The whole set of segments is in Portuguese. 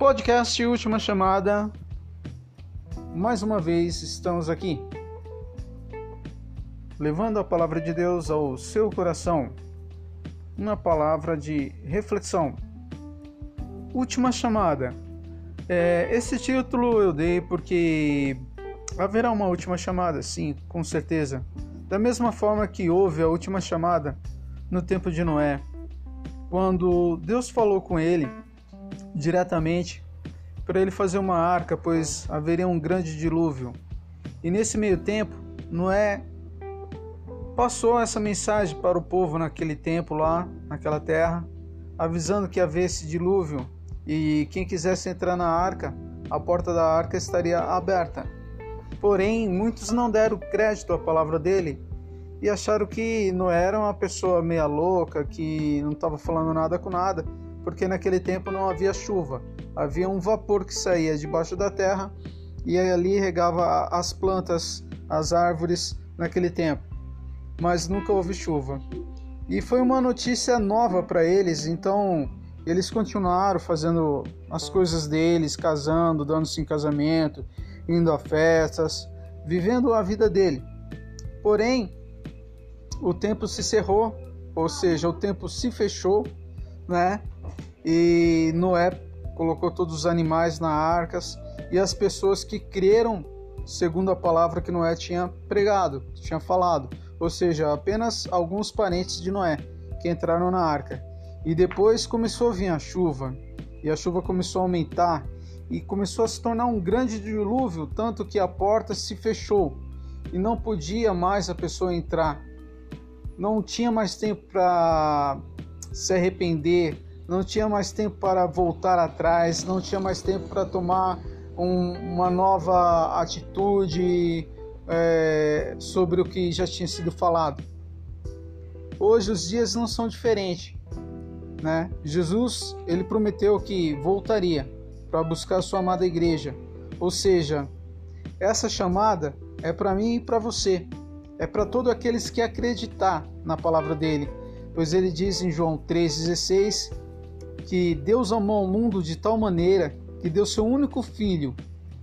Podcast Última Chamada. Mais uma vez estamos aqui, levando a palavra de Deus ao seu coração. Uma palavra de reflexão. Última Chamada. É, esse título eu dei porque haverá uma última chamada, sim, com certeza. Da mesma forma que houve a última chamada no tempo de Noé, quando Deus falou com ele diretamente para ele fazer uma arca, pois haveria um grande dilúvio. E nesse meio tempo, Noé passou essa mensagem para o povo naquele tempo lá, naquela terra, avisando que havia esse dilúvio e quem quisesse entrar na arca, a porta da arca estaria aberta. Porém, muitos não deram crédito à palavra dele e acharam que Noé era uma pessoa meia louca, que não estava falando nada com nada porque naquele tempo não havia chuva. Havia um vapor que saía debaixo da terra e ali regava as plantas, as árvores naquele tempo. Mas nunca houve chuva. E foi uma notícia nova para eles, então eles continuaram fazendo as coisas deles, casando, dando-se em casamento, indo a festas, vivendo a vida dele. Porém, o tempo se cerrou, ou seja, o tempo se fechou, né? E Noé colocou todos os animais na arcas e as pessoas que creram segundo a palavra que Noé tinha pregado, tinha falado, ou seja, apenas alguns parentes de Noé que entraram na arca. E depois começou a vir a chuva, e a chuva começou a aumentar e começou a se tornar um grande dilúvio, tanto que a porta se fechou e não podia mais a pessoa entrar. Não tinha mais tempo para se arrepender, não tinha mais tempo para voltar atrás, não tinha mais tempo para tomar um, uma nova atitude é, sobre o que já tinha sido falado. Hoje os dias não são diferentes, né? Jesus ele prometeu que voltaria para buscar a sua amada igreja, ou seja, essa chamada é para mim e para você, é para todos aqueles que acreditar na palavra dele, pois ele diz em João 3,16 que Deus amou o mundo de tal maneira que deu seu único filho,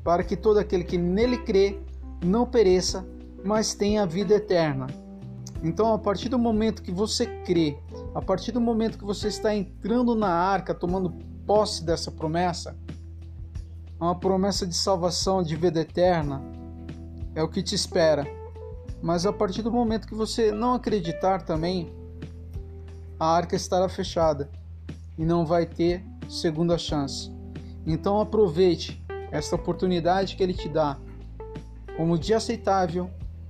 para que todo aquele que nele crê não pereça, mas tenha vida eterna. Então, a partir do momento que você crê, a partir do momento que você está entrando na arca, tomando posse dessa promessa, uma promessa de salvação, de vida eterna, é o que te espera. Mas a partir do momento que você não acreditar também, a arca estará fechada e não vai ter segunda chance. Então aproveite esta oportunidade que ele te dá como dia aceitável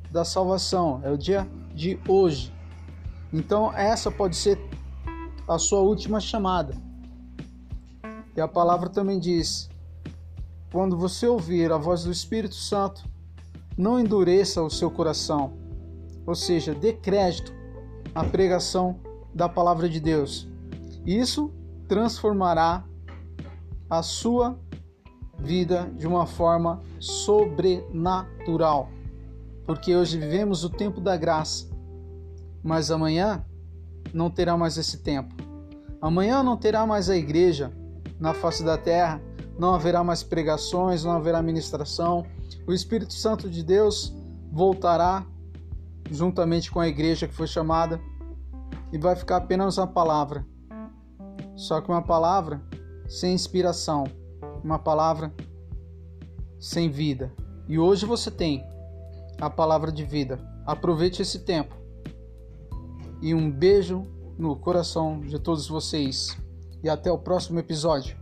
da salvação, é o dia de hoje. Então essa pode ser a sua última chamada. E a palavra também diz: quando você ouvir a voz do Espírito Santo, não endureça o seu coração, ou seja, dê crédito à pregação da palavra de Deus. Isso transformará a sua vida de uma forma sobrenatural. Porque hoje vivemos o tempo da graça, mas amanhã não terá mais esse tempo. Amanhã não terá mais a igreja na face da terra, não haverá mais pregações, não haverá ministração. O Espírito Santo de Deus voltará juntamente com a igreja que foi chamada e vai ficar apenas a palavra só que uma palavra sem inspiração, uma palavra sem vida. E hoje você tem a palavra de vida. Aproveite esse tempo. E um beijo no coração de todos vocês. E até o próximo episódio.